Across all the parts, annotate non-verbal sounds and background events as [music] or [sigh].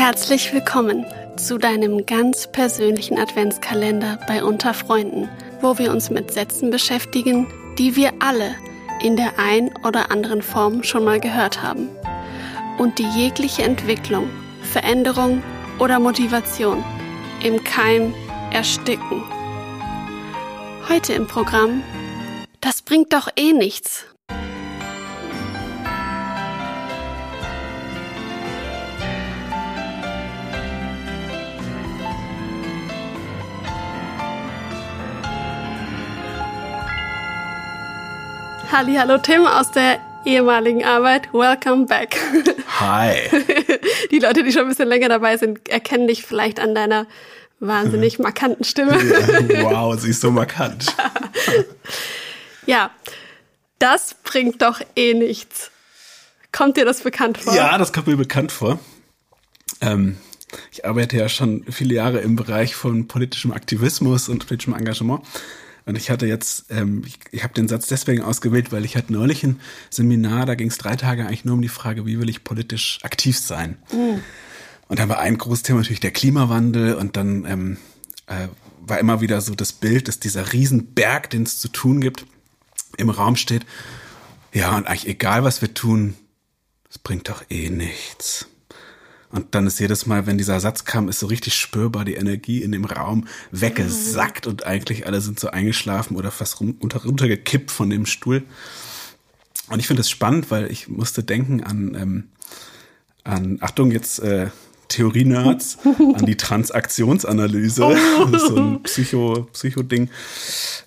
Herzlich willkommen zu deinem ganz persönlichen Adventskalender bei Unter Freunden, wo wir uns mit Sätzen beschäftigen, die wir alle in der ein oder anderen Form schon mal gehört haben und die jegliche Entwicklung, Veränderung oder Motivation im Keim ersticken. Heute im Programm Das bringt doch eh nichts. Halli, hallo Tim aus der ehemaligen Arbeit. Welcome back. Hi. [laughs] Die Leute, die schon ein bisschen länger dabei sind, erkennen dich vielleicht an deiner wahnsinnig markanten Stimme. Wow, sie ist so markant. [laughs] ja, das bringt doch eh nichts. Kommt dir das bekannt vor? Ja, das kommt mir bekannt vor. Ähm, ich arbeite ja schon viele Jahre im Bereich von politischem Aktivismus und politischem Engagement. Und ich hatte jetzt, ähm, ich, ich habe den Satz deswegen ausgewählt, weil ich hatte neulich ein Seminar, da ging es drei Tage eigentlich nur um die Frage, wie will ich politisch aktiv sein. Mhm. Und da war ein großes Thema natürlich der Klimawandel und dann ähm, äh, war immer wieder so das Bild, dass dieser Riesenberg, den es zu tun gibt, im Raum steht. Ja, und eigentlich egal, was wir tun, es bringt doch eh nichts. Und dann ist jedes Mal, wenn dieser Satz kam, ist so richtig spürbar die Energie in dem Raum weggesackt und eigentlich alle sind so eingeschlafen oder fast runter, runtergekippt von dem Stuhl. Und ich finde es spannend, weil ich musste denken an, ähm, an Achtung, jetzt äh, Theorie-Nerds, an die Transaktionsanalyse. Oh. [laughs] so ein Psycho, Psycho-Ding.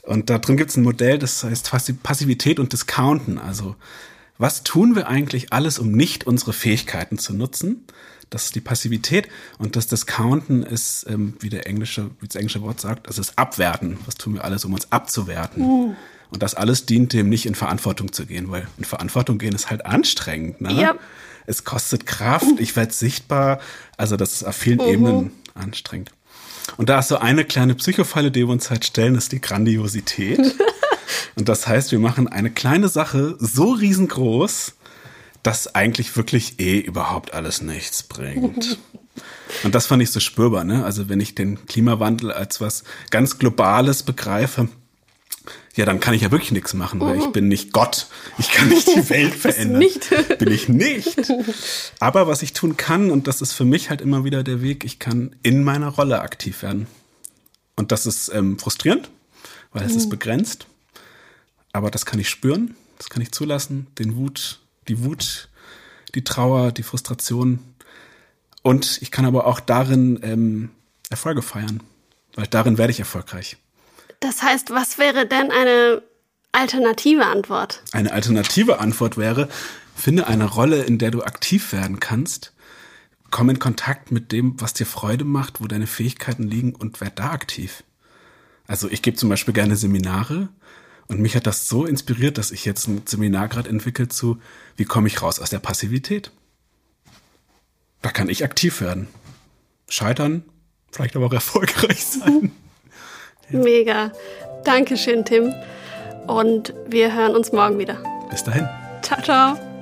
Und da drin gibt es ein Modell, das heißt Passivität und Discounten. Also was tun wir eigentlich alles, um nicht unsere Fähigkeiten zu nutzen? Das ist die Passivität und das Discounten ist, ähm, wie der englische, wie das englische Wort sagt, das ist Abwerten. Was tun wir alles, um uns abzuwerten? Mhm. Und das alles dient dem, nicht in Verantwortung zu gehen, weil in Verantwortung gehen ist halt anstrengend. Ne? Ja. Es kostet Kraft, ich werde sichtbar. Also das ist auf vielen mhm. Ebenen anstrengend. Und da ist so eine kleine Psychofalle, die wir uns halt stellen, ist die Grandiosität. [laughs] und das heißt, wir machen eine kleine Sache so riesengroß, das eigentlich wirklich eh überhaupt alles nichts bringt. [laughs] Und das fand ich so spürbar, ne? Also wenn ich den Klimawandel als was ganz Globales begreife, ja, dann kann ich ja wirklich nichts machen, weil ich bin nicht Gott. Ich kann nicht die [laughs] Welt verändern. Nicht. Bin ich nicht. [laughs] Aber was ich tun kann, und das ist für mich halt immer wieder der Weg, ich kann in meiner Rolle aktiv werden. Und das ist ähm, frustrierend, weil es ist begrenzt. Aber das kann ich spüren, das kann ich zulassen, den Wut, die Wut, die Trauer, die Frustration. Und ich kann aber auch darin ähm, Erfolge feiern, weil darin werde ich erfolgreich. Das heißt, was wäre denn eine alternative Antwort? Eine alternative Antwort wäre, finde eine Rolle, in der du aktiv werden kannst. Komm in Kontakt mit dem, was dir Freude macht, wo deine Fähigkeiten liegen und werd da aktiv. Also ich gebe zum Beispiel gerne Seminare und mich hat das so inspiriert, dass ich jetzt ein Seminar gerade entwickelt zu, wie komme ich raus aus der Passivität? Da kann ich aktiv werden. Scheitern, vielleicht aber auch erfolgreich sein. ja. [laughs] Mega. Dankeschön, Tim. Und wir hören uns morgen wieder. Bis dahin. Ciao, ciao.